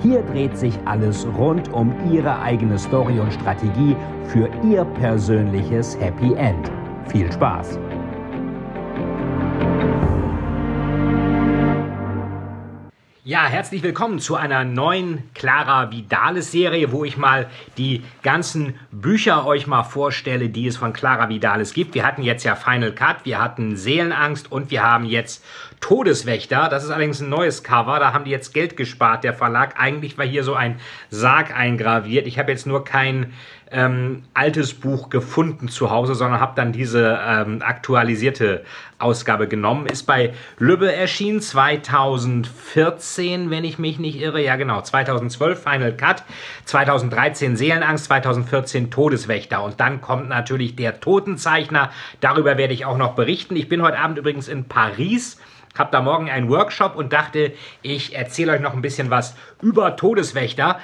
Hier dreht sich alles rund um Ihre eigene Story und Strategie für Ihr persönliches Happy End. Viel Spaß! Ja, herzlich willkommen zu einer neuen Clara Vidales Serie, wo ich mal die ganzen Bücher euch mal vorstelle, die es von Clara Vidales gibt. Wir hatten jetzt ja Final Cut, wir hatten Seelenangst und wir haben jetzt Todeswächter. Das ist allerdings ein neues Cover, da haben die jetzt Geld gespart, der Verlag. Eigentlich war hier so ein Sarg eingraviert. Ich habe jetzt nur kein ähm, altes Buch gefunden zu Hause, sondern habe dann diese ähm, aktualisierte Ausgabe genommen. Ist bei Lübbe erschienen 2014, wenn ich mich nicht irre. Ja, genau. 2012 Final Cut, 2013 Seelenangst, 2014 Todeswächter. Und dann kommt natürlich der Totenzeichner. Darüber werde ich auch noch berichten. Ich bin heute Abend übrigens in Paris habe da morgen einen Workshop und dachte, ich erzähle euch noch ein bisschen was über Todeswächter.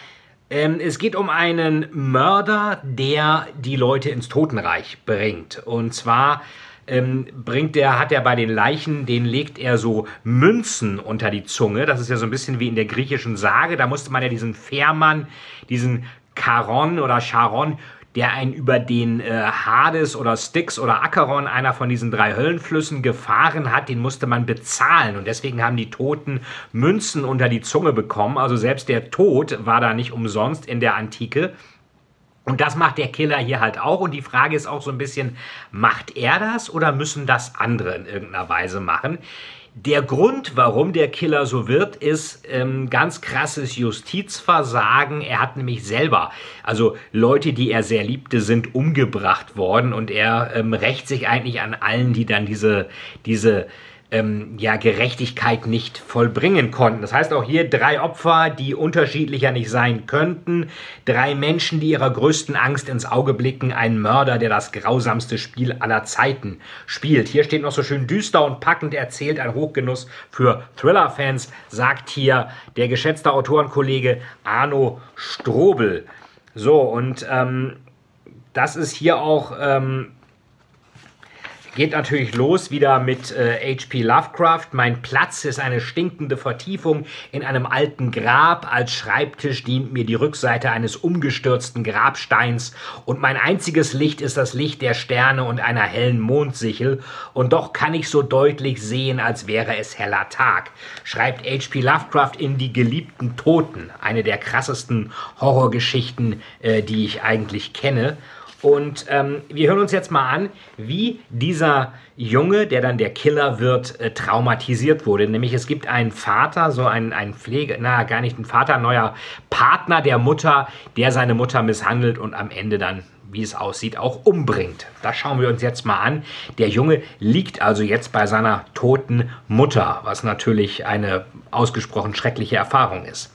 Ähm, es geht um einen Mörder, der die Leute ins Totenreich bringt. Und zwar ähm, bringt der, hat er bei den Leichen, den legt er so Münzen unter die Zunge. Das ist ja so ein bisschen wie in der griechischen Sage. Da musste man ja diesen Fährmann, diesen Charon oder Charon der einen über den äh, Hades oder Styx oder Acheron, einer von diesen drei Höllenflüssen, gefahren hat, den musste man bezahlen. Und deswegen haben die Toten Münzen unter die Zunge bekommen. Also selbst der Tod war da nicht umsonst in der Antike. Und das macht der Killer hier halt auch. Und die Frage ist auch so ein bisschen, macht er das oder müssen das andere in irgendeiner Weise machen? Der Grund, warum der Killer so wird, ist ähm, ganz krasses Justizversagen. Er hat nämlich selber, also Leute, die er sehr liebte, sind umgebracht worden und er ähm, rächt sich eigentlich an allen, die dann diese, diese ähm, ja, Gerechtigkeit nicht vollbringen konnten. Das heißt auch hier drei Opfer, die unterschiedlicher nicht sein könnten, drei Menschen, die ihrer größten Angst ins Auge blicken, ein Mörder, der das grausamste Spiel aller Zeiten spielt. Hier steht noch so schön düster und packend erzählt, ein Hochgenuss für Thriller-Fans, sagt hier der geschätzte Autorenkollege Arno Strobel. So, und ähm, das ist hier auch ähm, Geht natürlich los wieder mit äh, H.P. Lovecraft. Mein Platz ist eine stinkende Vertiefung in einem alten Grab. Als Schreibtisch dient mir die Rückseite eines umgestürzten Grabsteins. Und mein einziges Licht ist das Licht der Sterne und einer hellen Mondsichel. Und doch kann ich so deutlich sehen, als wäre es heller Tag. Schreibt H.P. Lovecraft in Die geliebten Toten. Eine der krassesten Horrorgeschichten, äh, die ich eigentlich kenne. Und ähm, wir hören uns jetzt mal an, wie dieser Junge, der dann der Killer wird, äh, traumatisiert wurde. Nämlich es gibt einen Vater, so einen, einen Pflege, na gar nicht ein Vater, ein neuer Partner der Mutter, der seine Mutter misshandelt und am Ende dann wie es aussieht, auch umbringt. Das schauen wir uns jetzt mal an. Der Junge liegt also jetzt bei seiner toten Mutter, was natürlich eine ausgesprochen schreckliche Erfahrung ist.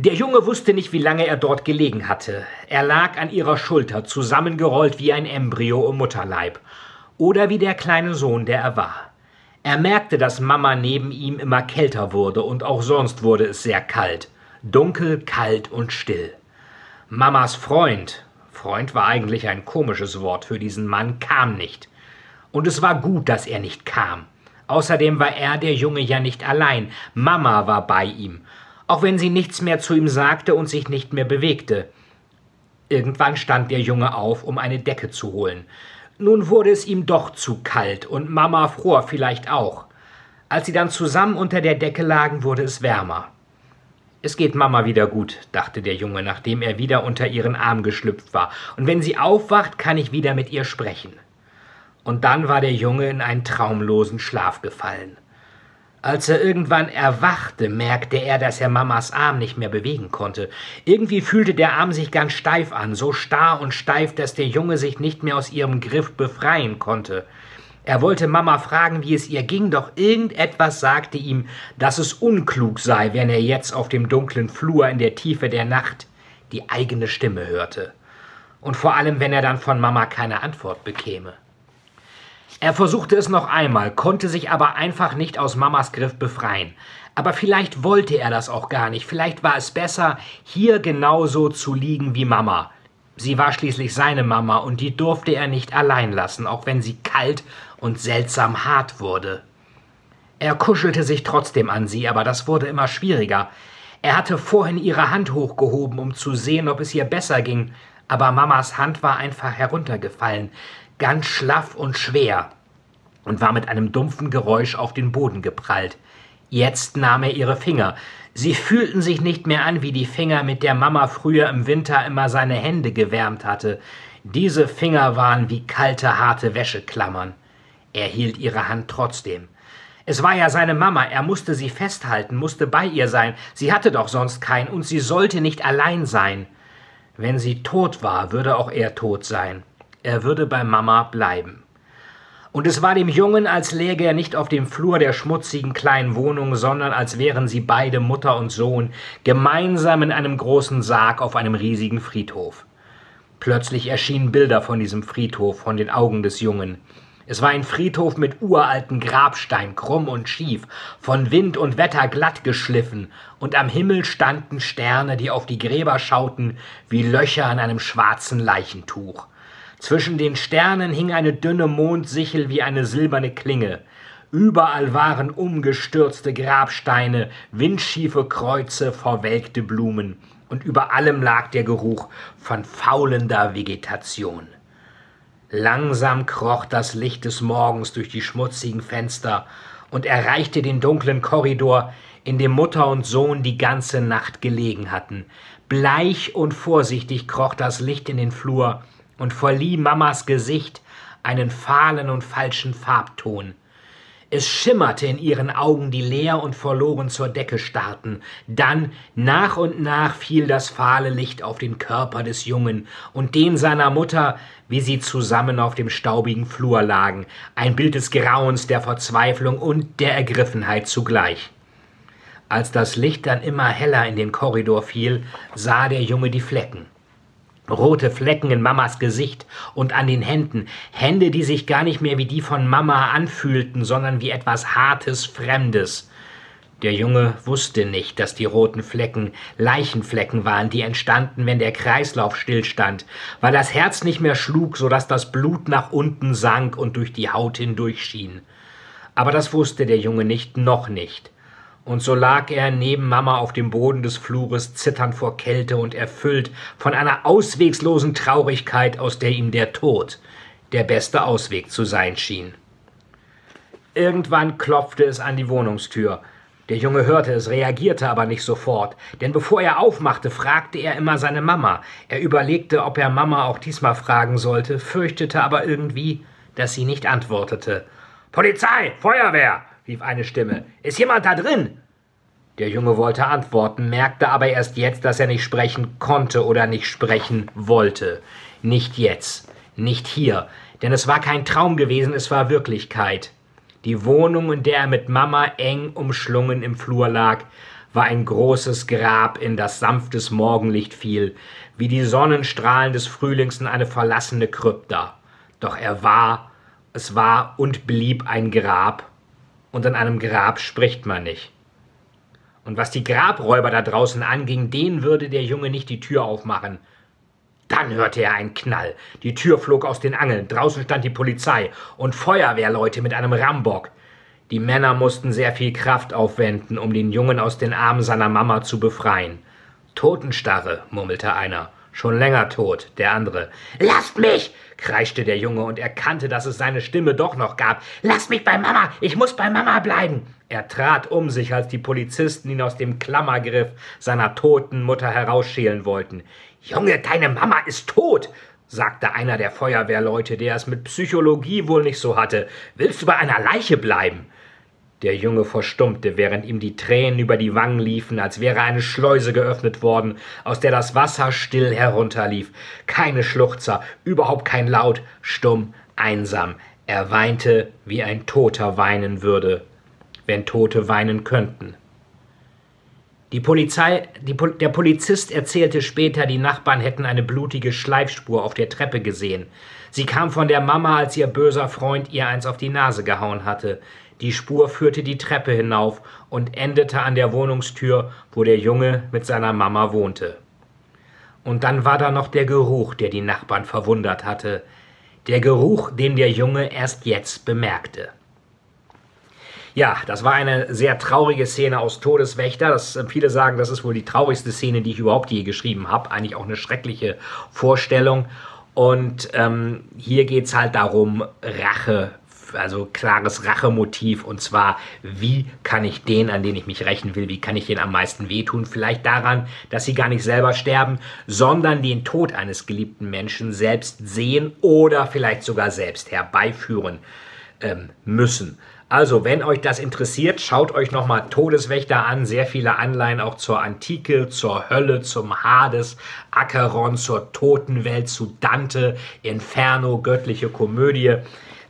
Der Junge wusste nicht, wie lange er dort gelegen hatte. Er lag an ihrer Schulter, zusammengerollt wie ein Embryo im Mutterleib. Oder wie der kleine Sohn, der er war. Er merkte, dass Mama neben ihm immer kälter wurde und auch sonst wurde es sehr kalt. Dunkel, kalt und still. Mamas Freund, Freund war eigentlich ein komisches Wort für diesen Mann, kam nicht. Und es war gut, dass er nicht kam. Außerdem war er, der Junge, ja nicht allein. Mama war bei ihm auch wenn sie nichts mehr zu ihm sagte und sich nicht mehr bewegte. Irgendwann stand der Junge auf, um eine Decke zu holen. Nun wurde es ihm doch zu kalt, und Mama fror vielleicht auch. Als sie dann zusammen unter der Decke lagen, wurde es wärmer. Es geht Mama wieder gut, dachte der Junge, nachdem er wieder unter ihren Arm geschlüpft war, und wenn sie aufwacht, kann ich wieder mit ihr sprechen. Und dann war der Junge in einen traumlosen Schlaf gefallen. Als er irgendwann erwachte, merkte er, dass er Mamas Arm nicht mehr bewegen konnte. Irgendwie fühlte der Arm sich ganz steif an, so starr und steif, dass der Junge sich nicht mehr aus ihrem Griff befreien konnte. Er wollte Mama fragen, wie es ihr ging, doch irgendetwas sagte ihm, dass es unklug sei, wenn er jetzt auf dem dunklen Flur in der Tiefe der Nacht die eigene Stimme hörte. Und vor allem, wenn er dann von Mama keine Antwort bekäme. Er versuchte es noch einmal, konnte sich aber einfach nicht aus Mamas Griff befreien. Aber vielleicht wollte er das auch gar nicht. Vielleicht war es besser, hier genauso zu liegen wie Mama. Sie war schließlich seine Mama und die durfte er nicht allein lassen, auch wenn sie kalt und seltsam hart wurde. Er kuschelte sich trotzdem an sie, aber das wurde immer schwieriger. Er hatte vorhin ihre Hand hochgehoben, um zu sehen, ob es ihr besser ging, aber Mamas Hand war einfach heruntergefallen ganz schlaff und schwer, und war mit einem dumpfen Geräusch auf den Boden geprallt. Jetzt nahm er ihre Finger. Sie fühlten sich nicht mehr an wie die Finger, mit der Mama früher im Winter immer seine Hände gewärmt hatte. Diese Finger waren wie kalte, harte Wäscheklammern. Er hielt ihre Hand trotzdem. Es war ja seine Mama, er musste sie festhalten, musste bei ihr sein. Sie hatte doch sonst keinen, und sie sollte nicht allein sein. Wenn sie tot war, würde auch er tot sein er würde bei Mama bleiben. Und es war dem Jungen, als läge er nicht auf dem Flur der schmutzigen kleinen Wohnung, sondern als wären sie beide Mutter und Sohn gemeinsam in einem großen Sarg auf einem riesigen Friedhof. Plötzlich erschienen Bilder von diesem Friedhof von den Augen des Jungen. Es war ein Friedhof mit uralten Grabstein, krumm und schief, von Wind und Wetter glatt geschliffen, und am Himmel standen Sterne, die auf die Gräber schauten wie Löcher an einem schwarzen Leichentuch. Zwischen den Sternen hing eine dünne Mondsichel wie eine silberne Klinge. Überall waren umgestürzte Grabsteine, windschiefe Kreuze, verwelkte Blumen, und über allem lag der Geruch von faulender Vegetation. Langsam kroch das Licht des Morgens durch die schmutzigen Fenster und erreichte den dunklen Korridor, in dem Mutter und Sohn die ganze Nacht gelegen hatten. Bleich und vorsichtig kroch das Licht in den Flur, und verlieh Mamas Gesicht einen fahlen und falschen Farbton. Es schimmerte in ihren Augen, die leer und verloren zur Decke starrten. Dann, nach und nach, fiel das fahle Licht auf den Körper des Jungen und den seiner Mutter, wie sie zusammen auf dem staubigen Flur lagen, ein Bild des Grauens, der Verzweiflung und der Ergriffenheit zugleich. Als das Licht dann immer heller in den Korridor fiel, sah der Junge die Flecken. Rote Flecken in Mamas Gesicht und an den Händen, Hände, die sich gar nicht mehr wie die von Mama anfühlten, sondern wie etwas Hartes, Fremdes. Der Junge wusste nicht, dass die roten Flecken Leichenflecken waren, die entstanden, wenn der Kreislauf stillstand, weil das Herz nicht mehr schlug, so dass das Blut nach unten sank und durch die Haut hindurchschien. Aber das wusste der Junge nicht, noch nicht und so lag er neben Mama auf dem Boden des Flures, zitternd vor Kälte und erfüllt von einer auswegslosen Traurigkeit, aus der ihm der Tod der beste Ausweg zu sein schien. Irgendwann klopfte es an die Wohnungstür. Der Junge hörte es, reagierte aber nicht sofort, denn bevor er aufmachte, fragte er immer seine Mama. Er überlegte, ob er Mama auch diesmal fragen sollte, fürchtete aber irgendwie, dass sie nicht antwortete. Polizei, Feuerwehr, rief eine Stimme. Ist jemand da drin? Der Junge wollte antworten, merkte aber erst jetzt, dass er nicht sprechen konnte oder nicht sprechen wollte. Nicht jetzt, nicht hier, denn es war kein Traum gewesen, es war Wirklichkeit. Die Wohnung, in der er mit Mama eng umschlungen im Flur lag, war ein großes Grab, in das sanftes Morgenlicht fiel, wie die Sonnenstrahlen des Frühlings in eine verlassene Krypta. Doch er war, es war und blieb ein Grab, und in einem Grab spricht man nicht. Und was die Grabräuber da draußen anging, denen würde der Junge nicht die Tür aufmachen. Dann hörte er einen Knall. Die Tür flog aus den Angeln. Draußen stand die Polizei und Feuerwehrleute mit einem Rambock. Die Männer mussten sehr viel Kraft aufwenden, um den Jungen aus den Armen seiner Mama zu befreien. Totenstarre, murmelte einer. Schon länger tot, der andere. Lasst mich! kreischte der Junge und erkannte, dass es seine Stimme doch noch gab. Lass mich bei Mama! Ich muss bei Mama bleiben! Er trat um sich, als die Polizisten ihn aus dem Klammergriff seiner toten Mutter herausschälen wollten. Junge, deine Mama ist tot! sagte einer der Feuerwehrleute, der es mit Psychologie wohl nicht so hatte. Willst du bei einer Leiche bleiben? Der Junge verstummte, während ihm die Tränen über die Wangen liefen, als wäre eine Schleuse geöffnet worden, aus der das Wasser still herunterlief. Keine Schluchzer, überhaupt kein Laut, stumm, einsam. Er weinte, wie ein Toter weinen würde, wenn Tote weinen könnten. Die Polizei, die, der Polizist erzählte später, die Nachbarn hätten eine blutige Schleifspur auf der Treppe gesehen. Sie kam von der Mama, als ihr böser Freund ihr eins auf die Nase gehauen hatte. Die Spur führte die Treppe hinauf und endete an der Wohnungstür, wo der Junge mit seiner Mama wohnte. Und dann war da noch der Geruch, der die Nachbarn verwundert hatte. Der Geruch, den der Junge erst jetzt bemerkte. Ja, das war eine sehr traurige Szene aus Todeswächter. Das, äh, viele sagen, das ist wohl die traurigste Szene, die ich überhaupt je geschrieben habe. Eigentlich auch eine schreckliche Vorstellung. Und ähm, hier geht es halt darum, Rache, also klares Rachemotiv. Und zwar, wie kann ich den, an den ich mich rächen will, wie kann ich den am meisten wehtun? Vielleicht daran, dass sie gar nicht selber sterben, sondern den Tod eines geliebten Menschen selbst sehen oder vielleicht sogar selbst herbeiführen ähm, müssen. Also, wenn euch das interessiert, schaut euch nochmal Todeswächter an. Sehr viele Anleihen auch zur Antike, zur Hölle, zum Hades, Acheron, zur Totenwelt, zu Dante, Inferno, göttliche Komödie.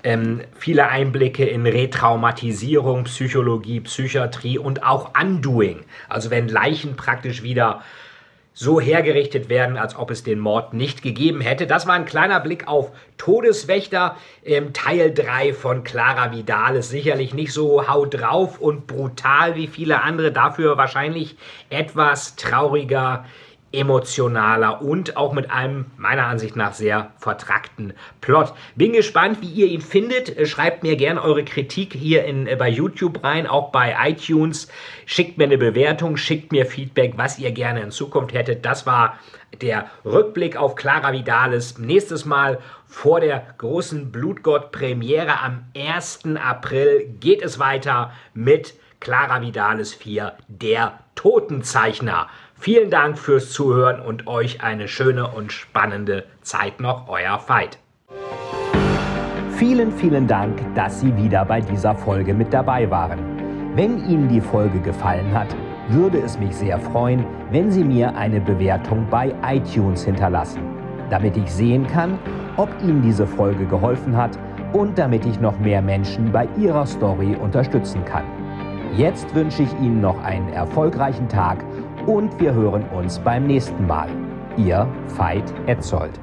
Ähm, viele Einblicke in Retraumatisierung, Psychologie, Psychiatrie und auch Undoing. Also wenn Leichen praktisch wieder so hergerichtet werden, als ob es den Mord nicht gegeben hätte. Das war ein kleiner Blick auf Todeswächter im Teil 3 von Clara Vidales. Sicherlich nicht so haut drauf und brutal wie viele andere, dafür wahrscheinlich etwas trauriger emotionaler und auch mit einem meiner Ansicht nach sehr vertrackten Plot. Bin gespannt, wie ihr ihn findet. Schreibt mir gerne eure Kritik hier in, äh, bei YouTube rein, auch bei iTunes. Schickt mir eine Bewertung, schickt mir Feedback, was ihr gerne in Zukunft hättet. Das war der Rückblick auf Clara Vidales. Nächstes Mal vor der großen Blutgott-Premiere am 1. April geht es weiter mit Clara Vidales 4, der Totenzeichner. Vielen Dank fürs Zuhören und euch eine schöne und spannende Zeit noch, euer Veit. Vielen, vielen Dank, dass Sie wieder bei dieser Folge mit dabei waren. Wenn Ihnen die Folge gefallen hat, würde es mich sehr freuen, wenn Sie mir eine Bewertung bei iTunes hinterlassen, damit ich sehen kann, ob Ihnen diese Folge geholfen hat und damit ich noch mehr Menschen bei ihrer Story unterstützen kann. Jetzt wünsche ich Ihnen noch einen erfolgreichen Tag und wir hören uns beim nächsten Mal. Ihr Veit Etzold.